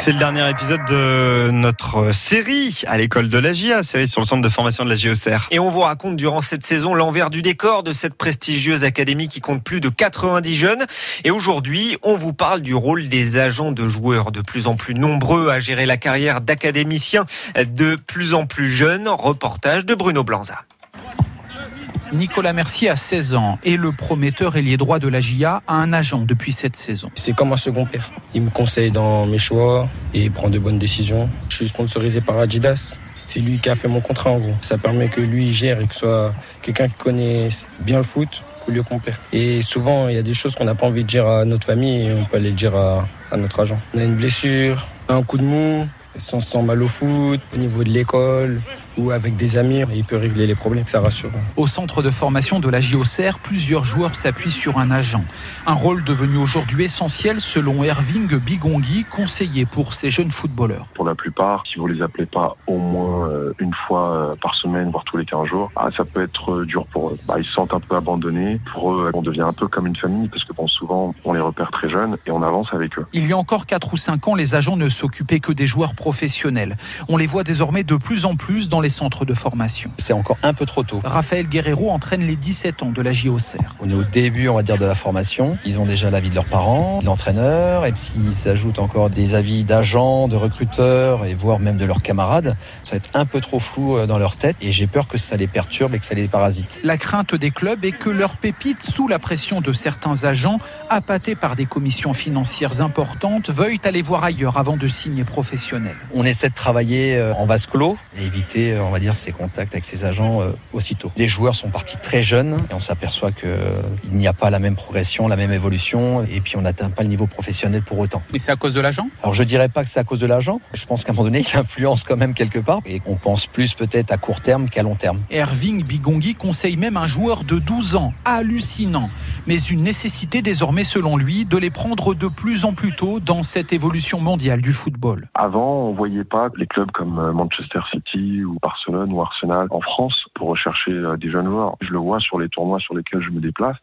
C'est le dernier épisode de notre série à l'école de la GIA, série sur le centre de formation de la GOCR. Et on vous raconte durant cette saison l'envers du décor de cette prestigieuse académie qui compte plus de 90 jeunes. Et aujourd'hui, on vous parle du rôle des agents de joueurs de plus en plus nombreux à gérer la carrière d'académiciens de plus en plus jeunes. Reportage de Bruno Blanza. Nicolas Mercier a 16 ans et le prometteur ailier droit de la GIA a un agent depuis cette saison. C'est comme un second père. Il me conseille dans mes choix et prend de bonnes décisions. Je suis sponsorisé par Adidas. C'est lui qui a fait mon contrat en gros. Ça permet que lui gère et que ce soit quelqu'un qui connaît bien le foot au lieu qu'on perd. Et souvent, il y a des choses qu'on n'a pas envie de dire à notre famille et on peut aller le dire à, notre agent. On a une blessure, un coup de mou, on se sent mal au foot, au niveau de l'école, ou avec des amis, il peut régler les problèmes, ça rassure. Au centre de formation de la JOCR, plusieurs joueurs s'appuient sur un agent. Un rôle devenu aujourd'hui essentiel selon Erving Bigongui, conseiller pour ces jeunes footballeurs. Pour la plupart, si vous les appelez pas au moins euh, une fois euh, par semaine, voire tous les 15 jours, ah, ça peut être euh, dur pour eux. Bah, ils se sentent un peu abandonnés. Pour eux, on devient un peu comme une famille parce que bon, souvent, on les repère très jeunes et on avance avec eux. Il y a encore 4 ou 5 ans, les agents ne s'occupaient que des joueurs professionnels. On les voit désormais de plus en plus dans les centres de formation. C'est encore un peu trop tôt. Raphaël Guerrero entraîne les 17 ans de la JOCR. On est au début, on va dire, de la formation. Ils ont déjà l'avis de leurs parents, de l'entraîneur, et s'ils s'ajoutent encore des avis d'agents, de recruteurs, et voire même de leurs camarades, ça va être un peu trop flou dans leur tête, et j'ai peur que ça les perturbe et que ça les parasite. La crainte des clubs est que leurs pépites, sous la pression de certains agents, appâtés par des commissions financières importantes, veuillent aller voir ailleurs avant de signer professionnel. On essaie de travailler en vase clos, et éviter, on va dire, ses contacts avec ses agents euh, aussitôt. Les joueurs sont partis très jeunes et on s'aperçoit qu'il n'y a pas la même progression, la même évolution et puis on n'atteint pas le niveau professionnel pour autant. Et c'est à cause de l'agent? Alors je dirais pas que c'est à cause de l'agent. Je pense qu'à un moment donné, il influence quand même quelque part et qu'on pense plus peut-être à court terme qu'à long terme. Erving Bigongui conseille même un joueur de 12 ans, hallucinant, mais une nécessité désormais selon lui de les prendre de plus en plus tôt dans cette évolution mondiale du football. Avant, on voyait pas les clubs comme euh, Manchester City ou Barcelone ou Arsenal en France pour rechercher euh, des jeunes joueurs. Je le vois sur les tournois sur lesquels je me déplace.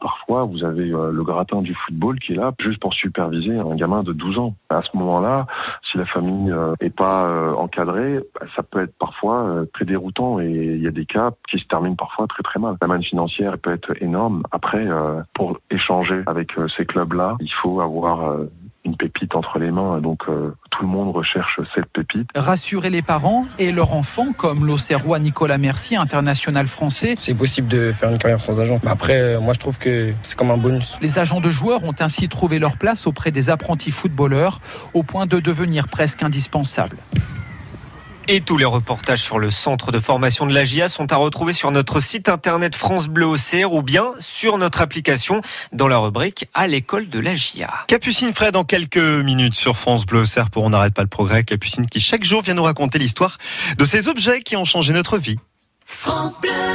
Parfois, vous avez euh, le gratin du football qui est là juste pour superviser un gamin de 12 ans. À ce moment-là, si la famille est pas encadrée, bah, ça peut être parfois très déroutant et il y a des cas qui se terminent parfois très très mal. La manne financière peut être énorme. Après, pour échanger avec ces clubs-là, il faut avoir une pépite entre les mains. Donc euh, tout le monde recherche cette pépite. Rassurer les parents et leurs enfants, comme l'Auxerrois Nicolas Mercier, international français. C'est possible de faire une carrière sans agent. Mais après, moi je trouve que c'est comme un bonus. Les agents de joueurs ont ainsi trouvé leur place auprès des apprentis footballeurs, au point de devenir presque indispensables. Et tous les reportages sur le centre de formation de la GIA sont à retrouver sur notre site internet France Bleu Auxerre ou bien sur notre application dans la rubrique à l'école de la GIA. Capucine Fred dans quelques minutes sur France Bleu Auxerre pour On n'arrête pas le progrès. Capucine qui chaque jour vient nous raconter l'histoire de ces objets qui ont changé notre vie. France Bleu